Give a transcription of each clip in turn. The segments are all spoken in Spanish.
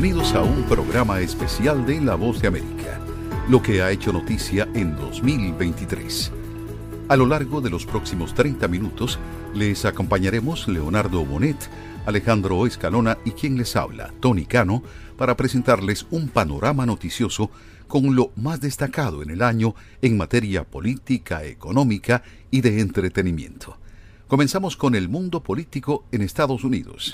Bienvenidos a un programa especial de La Voz de América, lo que ha hecho noticia en 2023. A lo largo de los próximos 30 minutos les acompañaremos Leonardo Bonet, Alejandro Escalona y quien les habla, Tony Cano, para presentarles un panorama noticioso con lo más destacado en el año en materia política, económica y de entretenimiento. Comenzamos con el mundo político en Estados Unidos.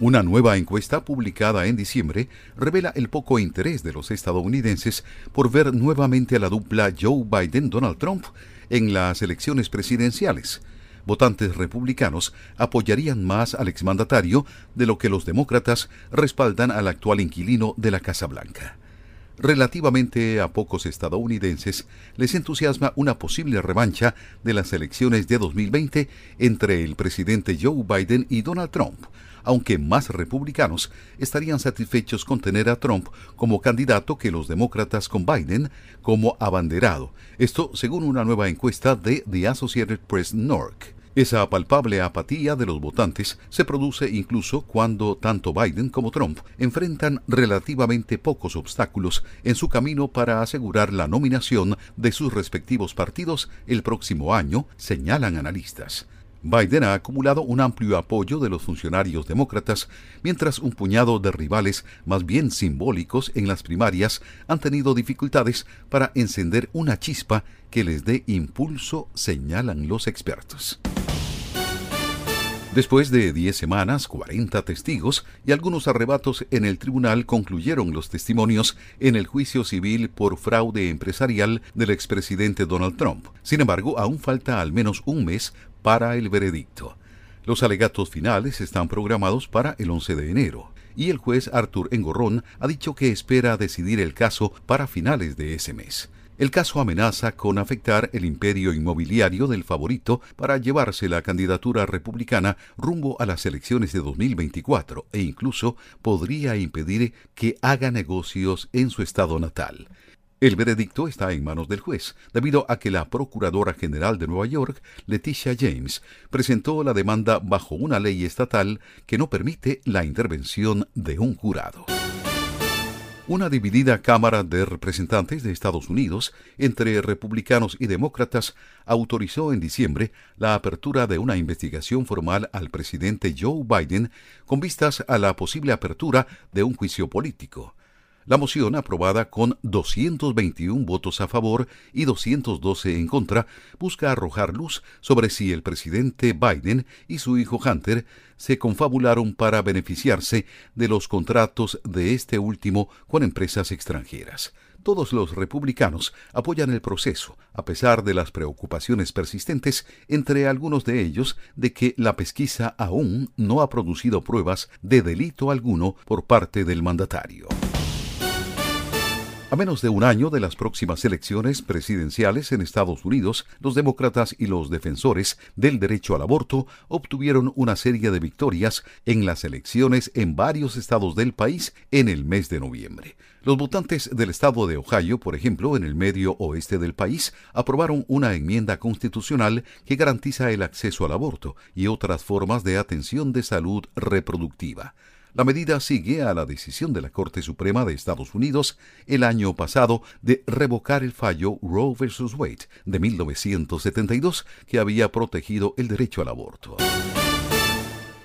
Una nueva encuesta publicada en diciembre revela el poco interés de los estadounidenses por ver nuevamente a la dupla Joe Biden-Donald Trump en las elecciones presidenciales. Votantes republicanos apoyarían más al exmandatario de lo que los demócratas respaldan al actual inquilino de la Casa Blanca. Relativamente a pocos estadounidenses les entusiasma una posible revancha de las elecciones de 2020 entre el presidente Joe Biden y Donald Trump, aunque más republicanos estarían satisfechos con tener a Trump como candidato que los demócratas con Biden como abanderado. Esto según una nueva encuesta de The Associated Press NORC. Esa palpable apatía de los votantes se produce incluso cuando tanto Biden como Trump enfrentan relativamente pocos obstáculos en su camino para asegurar la nominación de sus respectivos partidos el próximo año, señalan analistas. Biden ha acumulado un amplio apoyo de los funcionarios demócratas, mientras un puñado de rivales más bien simbólicos en las primarias han tenido dificultades para encender una chispa que les dé impulso, señalan los expertos. Después de 10 semanas, 40 testigos y algunos arrebatos en el tribunal concluyeron los testimonios en el juicio civil por fraude empresarial del expresidente Donald Trump. Sin embargo, aún falta al menos un mes para el veredicto. Los alegatos finales están programados para el 11 de enero y el juez Arthur Engorrón ha dicho que espera decidir el caso para finales de ese mes. El caso amenaza con afectar el imperio inmobiliario del favorito para llevarse la candidatura republicana rumbo a las elecciones de 2024 e incluso podría impedir que haga negocios en su estado natal. El veredicto está en manos del juez, debido a que la Procuradora General de Nueva York, Leticia James, presentó la demanda bajo una ley estatal que no permite la intervención de un jurado. Una dividida Cámara de Representantes de Estados Unidos entre republicanos y demócratas autorizó en diciembre la apertura de una investigación formal al presidente Joe Biden con vistas a la posible apertura de un juicio político. La moción, aprobada con 221 votos a favor y 212 en contra, busca arrojar luz sobre si el presidente Biden y su hijo Hunter se confabularon para beneficiarse de los contratos de este último con empresas extranjeras. Todos los republicanos apoyan el proceso, a pesar de las preocupaciones persistentes entre algunos de ellos de que la pesquisa aún no ha producido pruebas de delito alguno por parte del mandatario. A menos de un año de las próximas elecciones presidenciales en Estados Unidos, los demócratas y los defensores del derecho al aborto obtuvieron una serie de victorias en las elecciones en varios estados del país en el mes de noviembre. Los votantes del estado de Ohio, por ejemplo, en el medio oeste del país, aprobaron una enmienda constitucional que garantiza el acceso al aborto y otras formas de atención de salud reproductiva. La medida sigue a la decisión de la Corte Suprema de Estados Unidos el año pasado de revocar el fallo Roe vs. Wade de 1972 que había protegido el derecho al aborto.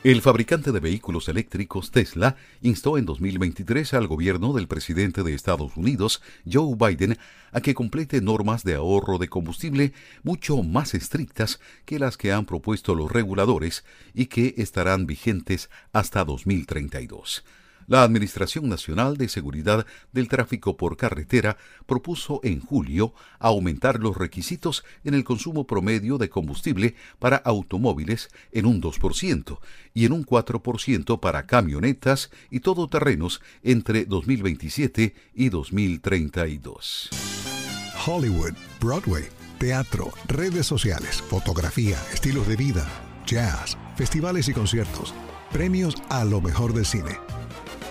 El fabricante de vehículos eléctricos Tesla instó en 2023 al gobierno del presidente de Estados Unidos, Joe Biden, a que complete normas de ahorro de combustible mucho más estrictas que las que han propuesto los reguladores y que estarán vigentes hasta 2032. La Administración Nacional de Seguridad del Tráfico por Carretera propuso en julio aumentar los requisitos en el consumo promedio de combustible para automóviles en un 2% y en un 4% para camionetas y todoterrenos entre 2027 y 2032. Hollywood, Broadway, teatro, redes sociales, fotografía, estilos de vida, jazz, festivales y conciertos, premios a lo mejor del cine.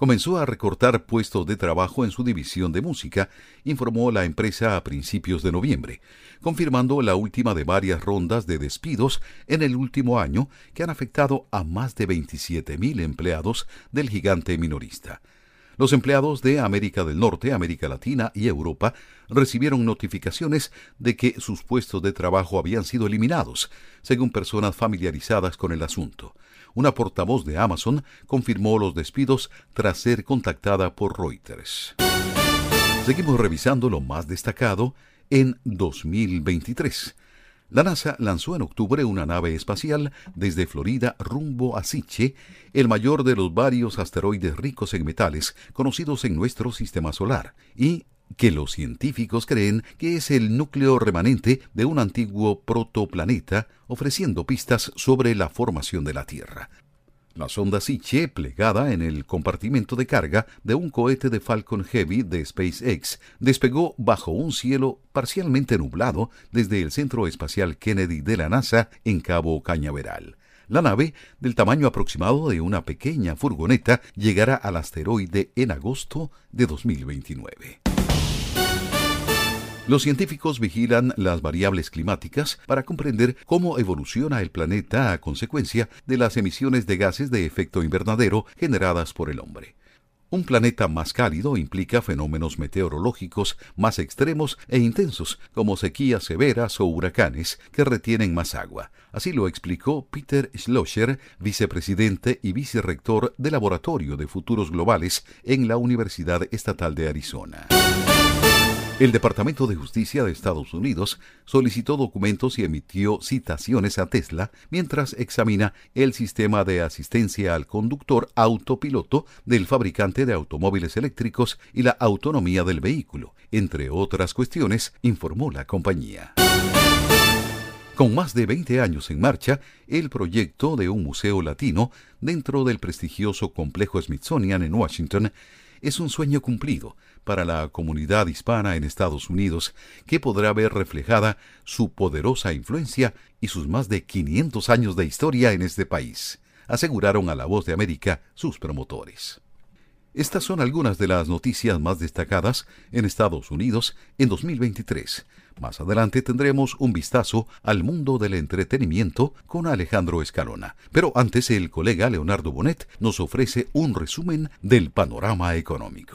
comenzó a recortar puestos de trabajo en su división de música, informó la empresa a principios de noviembre, confirmando la última de varias rondas de despidos en el último año que han afectado a más de 27.000 empleados del gigante minorista. Los empleados de América del Norte, América Latina y Europa recibieron notificaciones de que sus puestos de trabajo habían sido eliminados, según personas familiarizadas con el asunto una portavoz de Amazon confirmó los despidos tras ser contactada por Reuters. Seguimos revisando lo más destacado en 2023. La NASA lanzó en octubre una nave espacial desde Florida rumbo a Siche, el mayor de los varios asteroides ricos en metales conocidos en nuestro sistema solar, y que los científicos creen que es el núcleo remanente de un antiguo protoplaneta, ofreciendo pistas sobre la formación de la Tierra. La sonda Siche, plegada en el compartimento de carga de un cohete de Falcon Heavy de SpaceX, despegó bajo un cielo parcialmente nublado desde el Centro Espacial Kennedy de la NASA en Cabo Cañaveral. La nave, del tamaño aproximado de una pequeña furgoneta, llegará al asteroide en agosto de 2029. Los científicos vigilan las variables climáticas para comprender cómo evoluciona el planeta a consecuencia de las emisiones de gases de efecto invernadero generadas por el hombre. Un planeta más cálido implica fenómenos meteorológicos más extremos e intensos, como sequías severas o huracanes que retienen más agua. Así lo explicó Peter Schlosser, vicepresidente y vicerrector del Laboratorio de Futuros Globales en la Universidad Estatal de Arizona. El Departamento de Justicia de Estados Unidos solicitó documentos y emitió citaciones a Tesla mientras examina el sistema de asistencia al conductor autopiloto del fabricante de automóviles eléctricos y la autonomía del vehículo, entre otras cuestiones, informó la compañía. Con más de 20 años en marcha, el proyecto de un museo latino dentro del prestigioso complejo Smithsonian en Washington es un sueño cumplido para la comunidad hispana en Estados Unidos, que podrá ver reflejada su poderosa influencia y sus más de 500 años de historia en este país, aseguraron a La Voz de América sus promotores. Estas son algunas de las noticias más destacadas en Estados Unidos en 2023. Más adelante tendremos un vistazo al mundo del entretenimiento con Alejandro Escalona. Pero antes el colega Leonardo Bonet nos ofrece un resumen del panorama económico.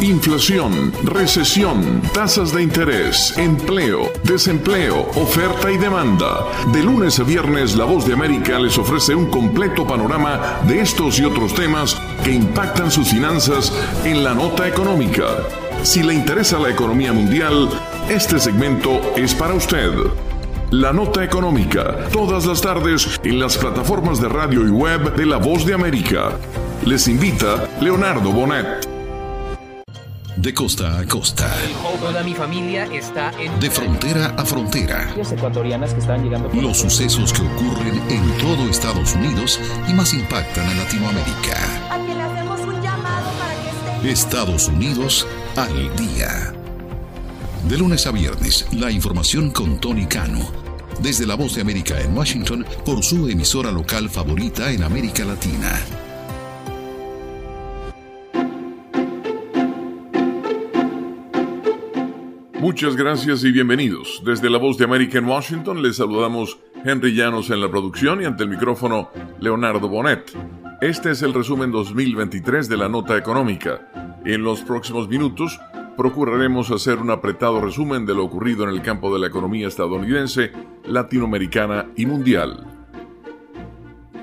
Inflación, recesión, tasas de interés, empleo, desempleo, oferta y demanda. De lunes a viernes, La Voz de América les ofrece un completo panorama de estos y otros temas que impactan sus finanzas en la nota económica. Si le interesa la economía mundial, este segmento es para usted. La nota económica, todas las tardes en las plataformas de radio y web de La Voz de América. Les invita Leonardo Bonet de costa a costa. Toda mi familia está en... De frontera a frontera. ecuatorianas que están llegando... Los sucesos que ocurren en todo Estados Unidos y más impactan a Latinoamérica. A le hacemos un llamado para que esté... Estados Unidos al día. De lunes a viernes, la información con Tony Cano. Desde la voz de América en Washington por su emisora local favorita en América Latina. Muchas gracias y bienvenidos. Desde la voz de América en Washington les saludamos Henry Llanos en la producción y ante el micrófono Leonardo Bonet. Este es el resumen 2023 de la nota económica. En los próximos minutos procuraremos hacer un apretado resumen de lo ocurrido en el campo de la economía estadounidense, latinoamericana y mundial.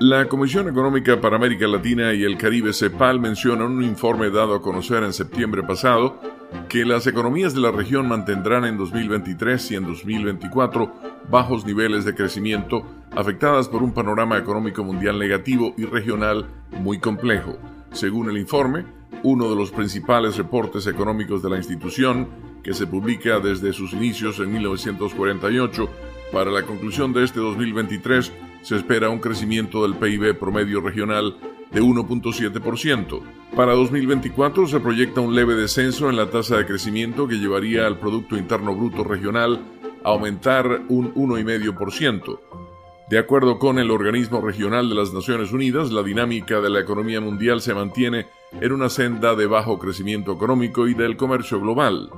La Comisión Económica para América Latina y el Caribe CEPAL menciona en un informe dado a conocer en septiembre pasado que las economías de la región mantendrán en 2023 y en 2024 bajos niveles de crecimiento afectadas por un panorama económico mundial negativo y regional muy complejo. Según el informe, uno de los principales reportes económicos de la institución, que se publica desde sus inicios en 1948, para la conclusión de este 2023 se espera un crecimiento del PIB promedio regional de 1.7%. Para 2024 se proyecta un leve descenso en la tasa de crecimiento que llevaría al Producto Interno Bruto Regional a aumentar un 1,5%. De acuerdo con el Organismo Regional de las Naciones Unidas, la dinámica de la economía mundial se mantiene en una senda de bajo crecimiento económico y del comercio global.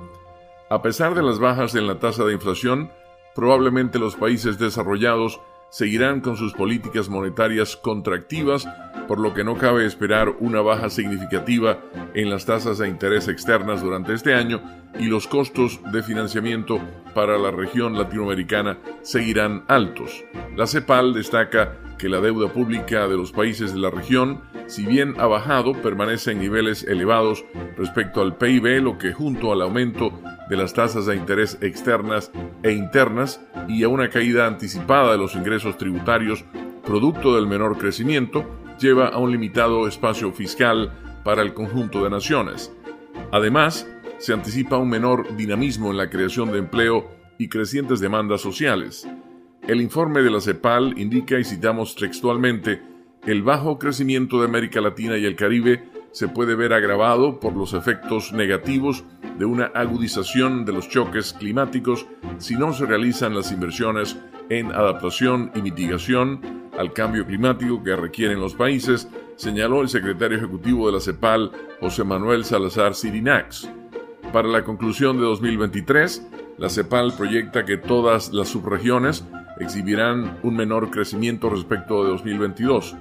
A pesar de las bajas en la tasa de inflación, probablemente los países desarrollados seguirán con sus políticas monetarias contractivas, por lo que no cabe esperar una baja significativa en las tasas de interés externas durante este año y los costos de financiamiento para la región latinoamericana seguirán altos. La CEPAL destaca que la deuda pública de los países de la región, si bien ha bajado, permanece en niveles elevados respecto al PIB, lo que junto al aumento de las tasas de interés externas e internas y a una caída anticipada de los ingresos tributarios producto del menor crecimiento, lleva a un limitado espacio fiscal para el conjunto de naciones. Además, se anticipa un menor dinamismo en la creación de empleo y crecientes demandas sociales. El informe de la CEPAL indica, y citamos textualmente, el bajo crecimiento de América Latina y el Caribe se puede ver agravado por los efectos negativos de una agudización de los choques climáticos si no se realizan las inversiones en adaptación y mitigación al cambio climático que requieren los países, señaló el secretario ejecutivo de la CEPAL, José Manuel Salazar Sirinax. Para la conclusión de 2023, la CEPAL proyecta que todas las subregiones exhibirán un menor crecimiento respecto de 2022.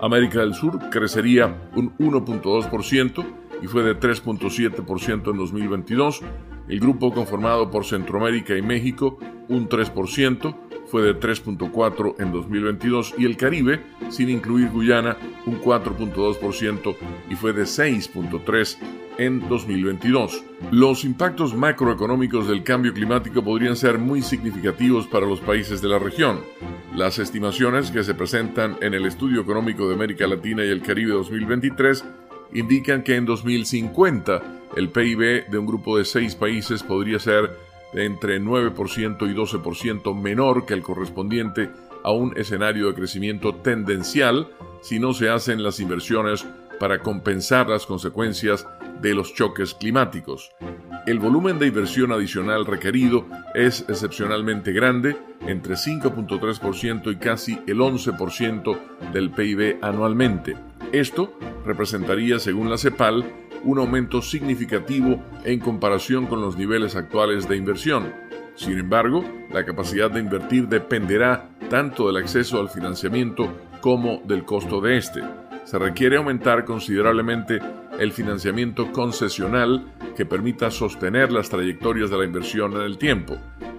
América del Sur crecería un 1.2% y fue de 3.7% en 2022. El grupo conformado por Centroamérica y México, un 3%, fue de 3.4 en 2022 y el Caribe, sin incluir Guyana, un 4.2% y fue de 6.3 en 2022. Los impactos macroeconómicos del cambio climático podrían ser muy significativos para los países de la región. Las estimaciones que se presentan en el Estudio Económico de América Latina y el Caribe 2023 indican que en 2050 el PIB de un grupo de seis países podría ser de entre 9% y 12% menor que el correspondiente a un escenario de crecimiento tendencial si no se hacen las inversiones para compensar las consecuencias de los choques climáticos. El volumen de inversión adicional requerido es excepcionalmente grande, entre 5.3% y casi el 11% del PIB anualmente. Esto representaría, según la CEPAL, un aumento significativo en comparación con los niveles actuales de inversión. Sin embargo, la capacidad de invertir dependerá tanto del acceso al financiamiento como del costo de este. Se requiere aumentar considerablemente el financiamiento concesional que permita sostener las trayectorias de la inversión en el tiempo.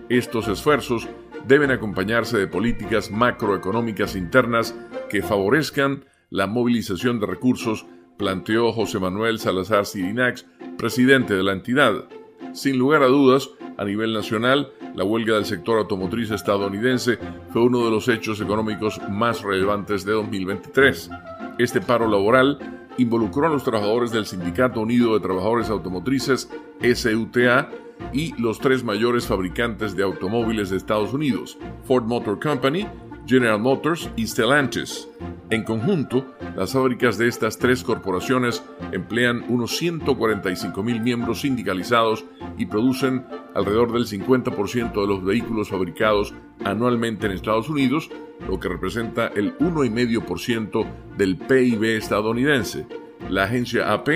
Estos esfuerzos deben acompañarse de políticas macroeconómicas internas que favorezcan la movilización de recursos planteó José Manuel Salazar Sirinax, presidente de la entidad. Sin lugar a dudas, a nivel nacional, la huelga del sector automotriz estadounidense fue uno de los hechos económicos más relevantes de 2023. Este paro laboral involucró a los trabajadores del Sindicato Unido de Trabajadores Automotrices, SUTA, y los tres mayores fabricantes de automóviles de Estados Unidos, Ford Motor Company, General Motors y Stellantis. En conjunto, las fábricas de estas tres corporaciones emplean unos 145 mil miembros sindicalizados y producen alrededor del 50% de los vehículos fabricados anualmente en Estados Unidos, lo que representa el 1,5% del PIB estadounidense. La agencia AP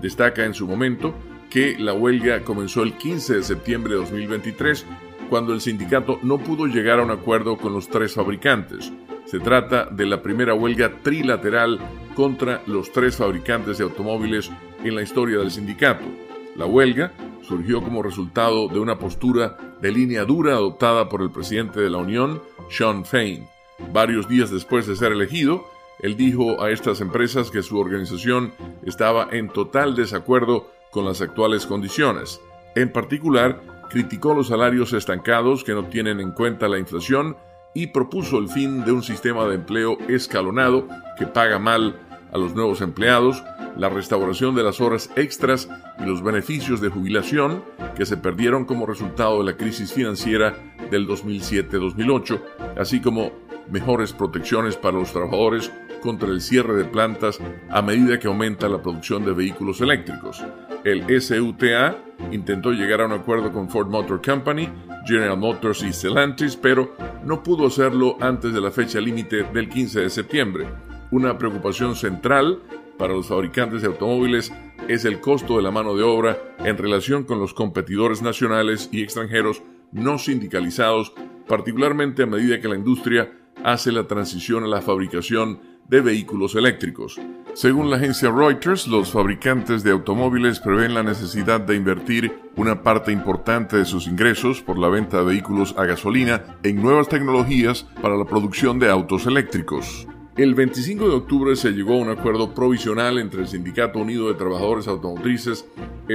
destaca en su momento que la huelga comenzó el 15 de septiembre de 2023 cuando el sindicato no pudo llegar a un acuerdo con los tres fabricantes. Se trata de la primera huelga trilateral contra los tres fabricantes de automóviles en la historia del sindicato. La huelga surgió como resultado de una postura de línea dura adoptada por el presidente de la Unión, Sean Fain. Varios días después de ser elegido, él dijo a estas empresas que su organización estaba en total desacuerdo con las actuales condiciones. En particular, criticó los salarios estancados que no tienen en cuenta la inflación y propuso el fin de un sistema de empleo escalonado que paga mal a los nuevos empleados, la restauración de las horas extras y los beneficios de jubilación que se perdieron como resultado de la crisis financiera del 2007-2008, así como mejores protecciones para los trabajadores contra el cierre de plantas a medida que aumenta la producción de vehículos eléctricos. El SUTA intentó llegar a un acuerdo con Ford Motor Company, General Motors y Stellantis, pero no pudo hacerlo antes de la fecha límite del 15 de septiembre. Una preocupación central para los fabricantes de automóviles es el costo de la mano de obra en relación con los competidores nacionales y extranjeros no sindicalizados, particularmente a medida que la industria hace la transición a la fabricación de vehículos eléctricos. Según la agencia Reuters, los fabricantes de automóviles prevén la necesidad de invertir una parte importante de sus ingresos por la venta de vehículos a gasolina en nuevas tecnologías para la producción de autos eléctricos. El 25 de octubre se llegó a un acuerdo provisional entre el Sindicato Unido de Trabajadores Automotrices,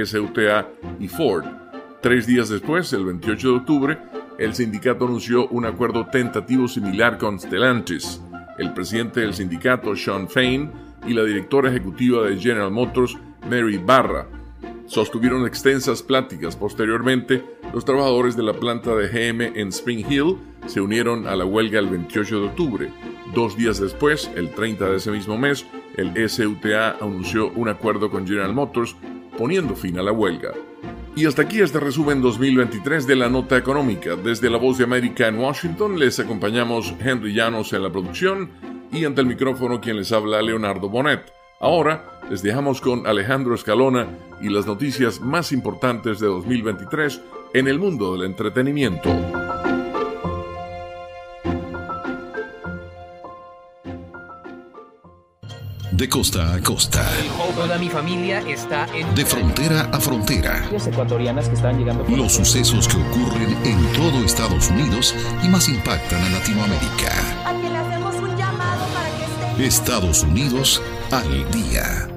SUTA, y Ford. Tres días después, el 28 de octubre, el sindicato anunció un acuerdo tentativo similar con Stellantis. El presidente del sindicato, Sean Fain, y la directora ejecutiva de General Motors, Mary Barra, sostuvieron extensas pláticas. Posteriormente, los trabajadores de la planta de GM en Spring Hill se unieron a la huelga el 28 de octubre. Dos días después, el 30 de ese mismo mes, el SUTA anunció un acuerdo con General Motors poniendo fin a la huelga. Y hasta aquí este resumen 2023 de la nota económica. Desde la Voz de América en Washington les acompañamos Henry Llanos en la producción y ante el micrófono quien les habla Leonardo Bonet. Ahora les dejamos con Alejandro Escalona y las noticias más importantes de 2023 en el mundo del entretenimiento. De costa a costa. Toda mi familia está en... De frontera a frontera. ecuatorianas que están llegando... Los sucesos que ocurren en todo Estados Unidos y más impactan a Latinoamérica. A quien le hacemos un llamado para que esté. Estados Unidos al día.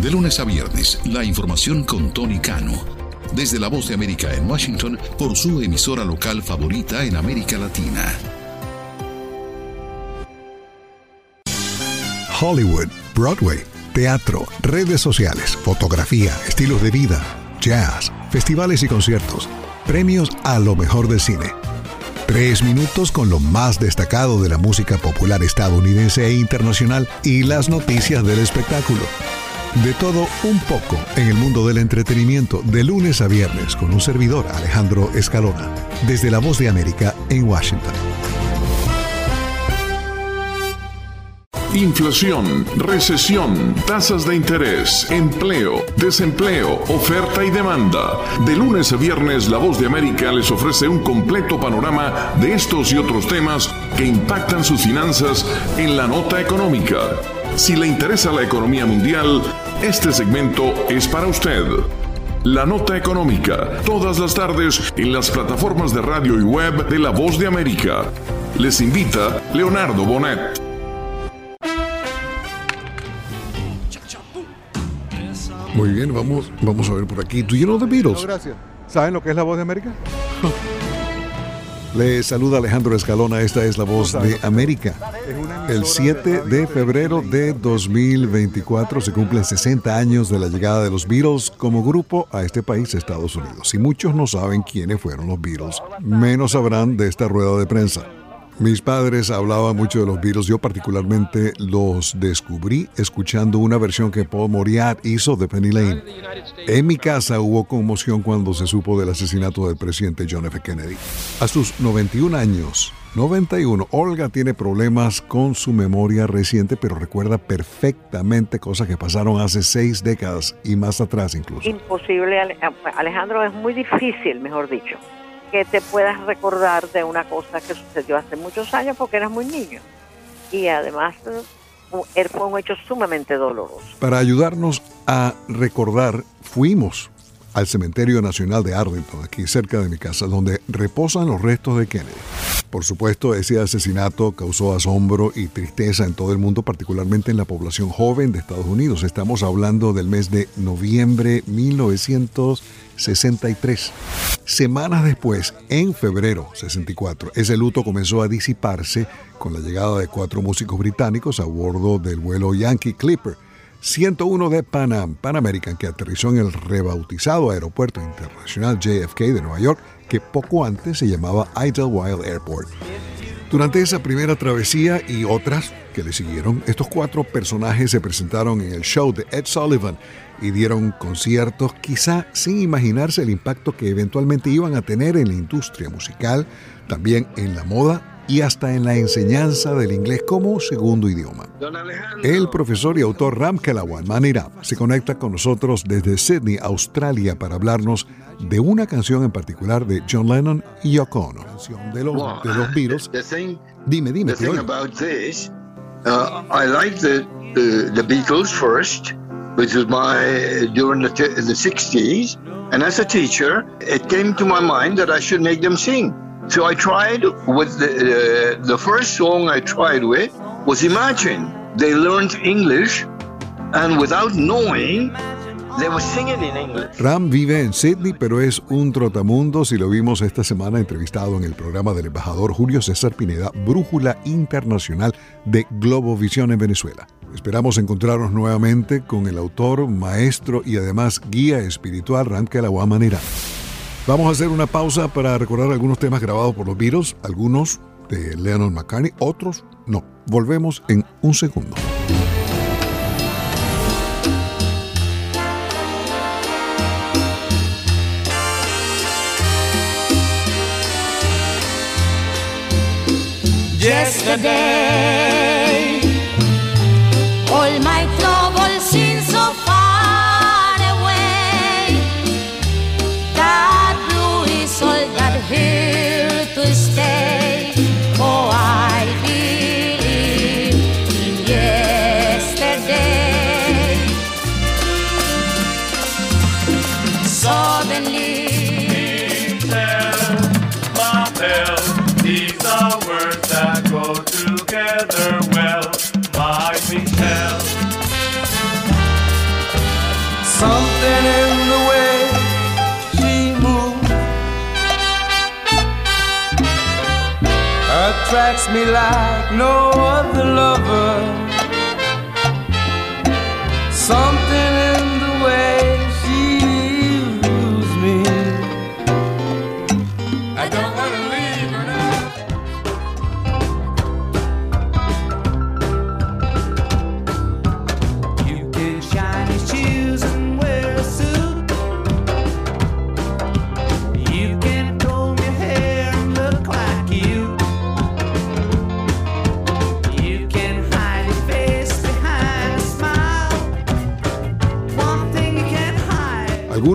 De lunes a viernes, la información con Tony Cano. Desde la Voz de América en Washington por su emisora local favorita en América Latina. Hollywood, Broadway, teatro, redes sociales, fotografía, estilos de vida, jazz, festivales y conciertos, premios a lo mejor del cine. Tres minutos con lo más destacado de la música popular estadounidense e internacional y las noticias del espectáculo. De todo un poco en el mundo del entretenimiento de lunes a viernes con un servidor Alejandro Escalona, desde La Voz de América en Washington. Inflación, recesión, tasas de interés, empleo, desempleo, oferta y demanda. De lunes a viernes, La Voz de América les ofrece un completo panorama de estos y otros temas que impactan sus finanzas en la nota económica. Si le interesa la economía mundial, este segmento es para usted. La nota económica, todas las tardes en las plataformas de radio y web de La Voz de América. Les invita Leonardo Bonet. Muy bien, vamos, vamos a ver por aquí. ¿Do you know the Beatles? No, gracias. ¿Saben lo que es la voz de América? Le saluda Alejandro Escalona, esta es la voz de América. El emisora 7 radio de febrero de 2024 se cumplen 60 años de la llegada de los Beatles como grupo a este país, Estados Unidos. Y muchos no saben quiénes fueron los Beatles, menos sabrán de esta rueda de prensa. Mis padres hablaban mucho de los Beatles, yo particularmente los descubrí escuchando una versión que Paul Moriarty hizo de Penny Lane. En mi casa hubo conmoción cuando se supo del asesinato del presidente John F. Kennedy. A sus 91 años, 91, Olga tiene problemas con su memoria reciente, pero recuerda perfectamente cosas que pasaron hace seis décadas y más atrás incluso. imposible, Ale- Alejandro, es muy difícil, mejor dicho, que te puedas recordar de una cosa que sucedió hace muchos años porque eras muy niño. Y además, eh, fue un hecho sumamente doloroso. Para ayudarnos a recordar, fuimos al Cementerio Nacional de Arlington, aquí cerca de mi casa, donde reposan los restos de Kennedy. Por supuesto, ese asesinato causó asombro y tristeza en todo el mundo, particularmente en la población joven de Estados Unidos. Estamos hablando del mes de noviembre 1963. Semanas después, en febrero 64, ese luto comenzó a disiparse con la llegada de cuatro músicos británicos a bordo del vuelo Yankee Clipper 101 de Pan Am, Pan American, que aterrizó en el rebautizado Aeropuerto Internacional JFK de Nueva York que poco antes se llamaba Idlewild Airport. Durante esa primera travesía y otras que le siguieron, estos cuatro personajes se presentaron en el show de Ed Sullivan y dieron conciertos quizá sin imaginarse el impacto que eventualmente iban a tener en la industria musical, también en la moda y hasta en la enseñanza del inglés como segundo idioma. El profesor y autor Ram Kelawan Manira se conecta con nosotros desde Sydney, Australia, para hablarnos de una canción en particular de John Lennon y Yoko Ono, de los, de los Beatles. dime, dime. The thing about this, uh, I like the, the, the Beatles first, which was my during the, the 60s, and as a teacher, it came to my mind that I should make them sing. So I tried with the, uh, the first song I tried with was Imagine. They learned English and without knowing Ram vive en Sydney, pero es un trotamundos y lo vimos esta semana entrevistado en el programa del embajador Julio César Pineda, Brújula Internacional de Globovisión en Venezuela. Esperamos encontrarnos nuevamente con el autor, maestro y además guía espiritual Ram Kelawamanira. Vamos a hacer una pausa para recordar algunos temas grabados por los Beatles, algunos de Lennon McCartney, otros no. Volvemos en un segundo. Yesterday, together well, my Michelle. Something in the way she moves attracts me like no other lover.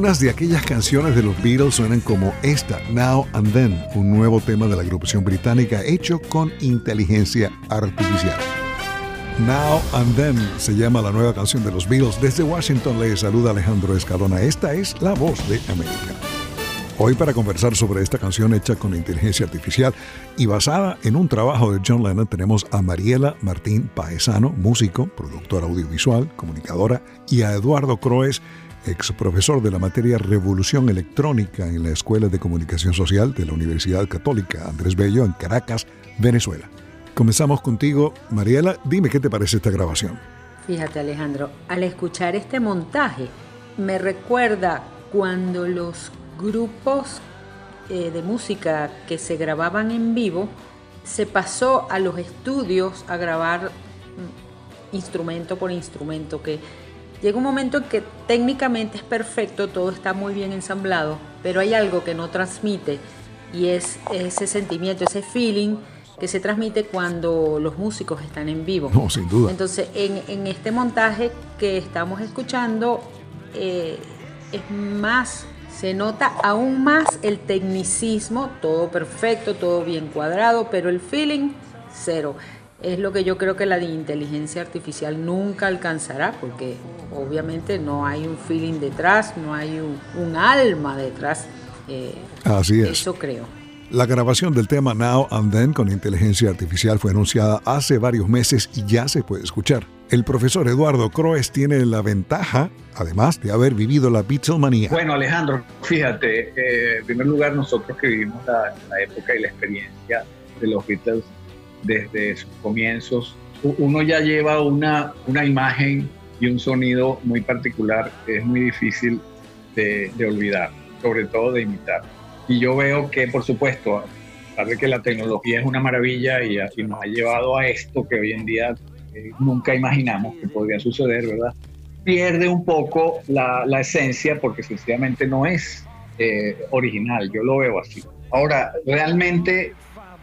De aquellas canciones de los Beatles suenan como esta, Now and Then, un nuevo tema de la agrupación británica hecho con inteligencia artificial. Now and Then se llama la nueva canción de los Beatles. Desde Washington le saluda Alejandro Escalona. Esta es La Voz de América. Hoy para conversar sobre esta canción hecha con inteligencia artificial y basada en un trabajo de John Lennon tenemos a Mariela Martín Paesano, músico, productora audiovisual, comunicadora, y a Eduardo Croes, ex profesor de la materia Revolución Electrónica en la Escuela de Comunicación Social de la Universidad Católica Andrés Bello en Caracas, Venezuela. Comenzamos contigo, Mariela. Dime qué te parece esta grabación. Fíjate, Alejandro, al escuchar este montaje, me recuerda cuando los grupos eh, de música que se grababan en vivo se pasó a los estudios a grabar mm, instrumento por instrumento, que Llega un momento en que técnicamente es perfecto, todo está muy bien ensamblado, pero hay algo que no transmite y es ese sentimiento, ese feeling que se transmite cuando los músicos están en vivo. No, sin duda. Entonces, en, este montaje que estamos escuchando, eh, es más, se nota aún más el tecnicismo, todo perfecto, todo bien cuadrado, pero el feeling, cero es lo que yo creo que la de inteligencia artificial nunca alcanzará, porque obviamente no hay un feeling detrás, no hay un, alma detrás. Eh, Así es. Eso creo. La grabación del tema Now and Then con inteligencia artificial fue anunciada hace varios meses y ya se puede escuchar. El profesor Eduardo Croes tiene la ventaja, además de haber vivido la Beatlemanía. Bueno, Alejandro, fíjate, eh, en primer lugar, nosotros que vivimos la, la época y la experiencia de los Beatles desde sus comienzos, uno ya lleva una, una imagen y un sonido muy particular que es muy difícil de, de olvidar, sobre todo de imitar. Y yo veo que, por supuesto, de que la tecnología es una maravilla y, y nos ha llevado a esto que hoy en día eh, nunca imaginamos que podría suceder, ¿verdad? Pierde un poco la, la esencia porque sencillamente no es eh, original, yo lo veo así. Ahora, realmente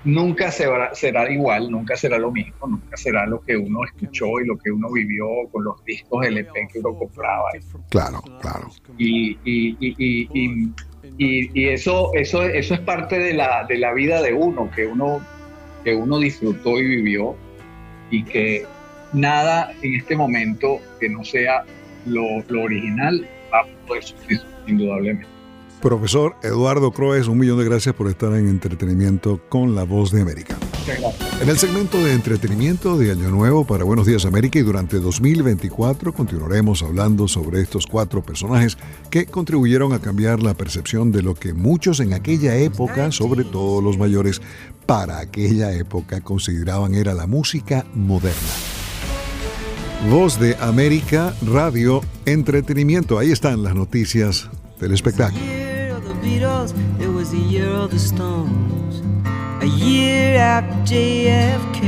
nunca será, será igual, nunca será lo mismo, nunca será lo que uno escuchó y lo que uno vivió con los discos LP que uno compraba. Claro, claro. Y, y, y, y y, eso, eso, eso es parte de la, de la vida de uno, que uno, que uno disfrutó y vivió, y que nada en este momento que no sea lo, lo original va a poder sufrir, indudablemente. Profesor Eduardo Croes, un millón de gracias por estar en entretenimiento con La Voz de América. En el segmento de entretenimiento de Año Nuevo para Buenos Días América y durante 2024 continuaremos hablando sobre estos cuatro personajes que contribuyeron a cambiar la percepción de lo que muchos en aquella época, sobre todo los mayores, para aquella época consideraban era la música moderna. Voz de América, radio, entretenimiento. Ahí están las noticias del espectáculo. Beatles, it was the year of the Stones, a year after JFK.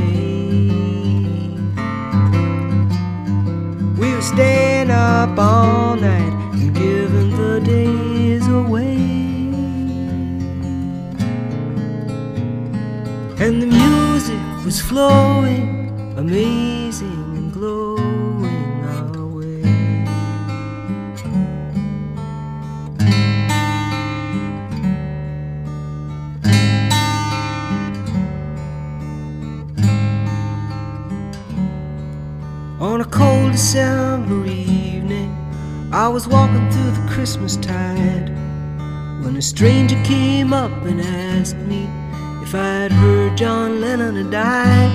We were staying up all night and giving the days away. And the music was flowing, amazing December evening, I was walking through the Christmas tide when a stranger came up and asked me if I had heard John Lennon had died.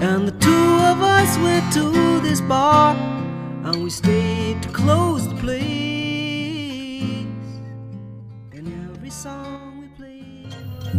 And the two of us went to this bar and we stayed to close the place.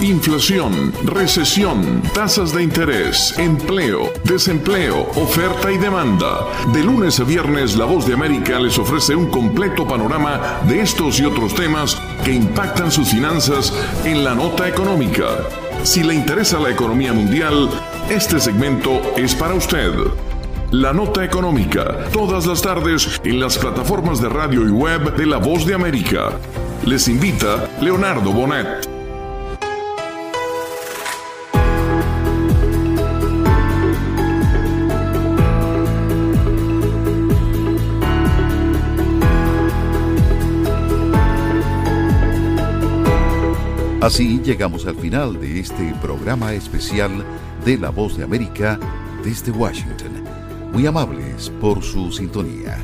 Inflación, recesión, tasas de interés, empleo, desempleo, oferta y demanda. De lunes a viernes, La Voz de América les ofrece un completo panorama de estos y otros temas que impactan sus finanzas en la nota económica. Si le interesa la economía mundial, este segmento es para usted. La nota económica, todas las tardes en las plataformas de radio y web de La Voz de América. Les invita Leonardo Bonet. Así llegamos al final de este programa especial de La Voz de América desde Washington. Muy amables por su sintonía.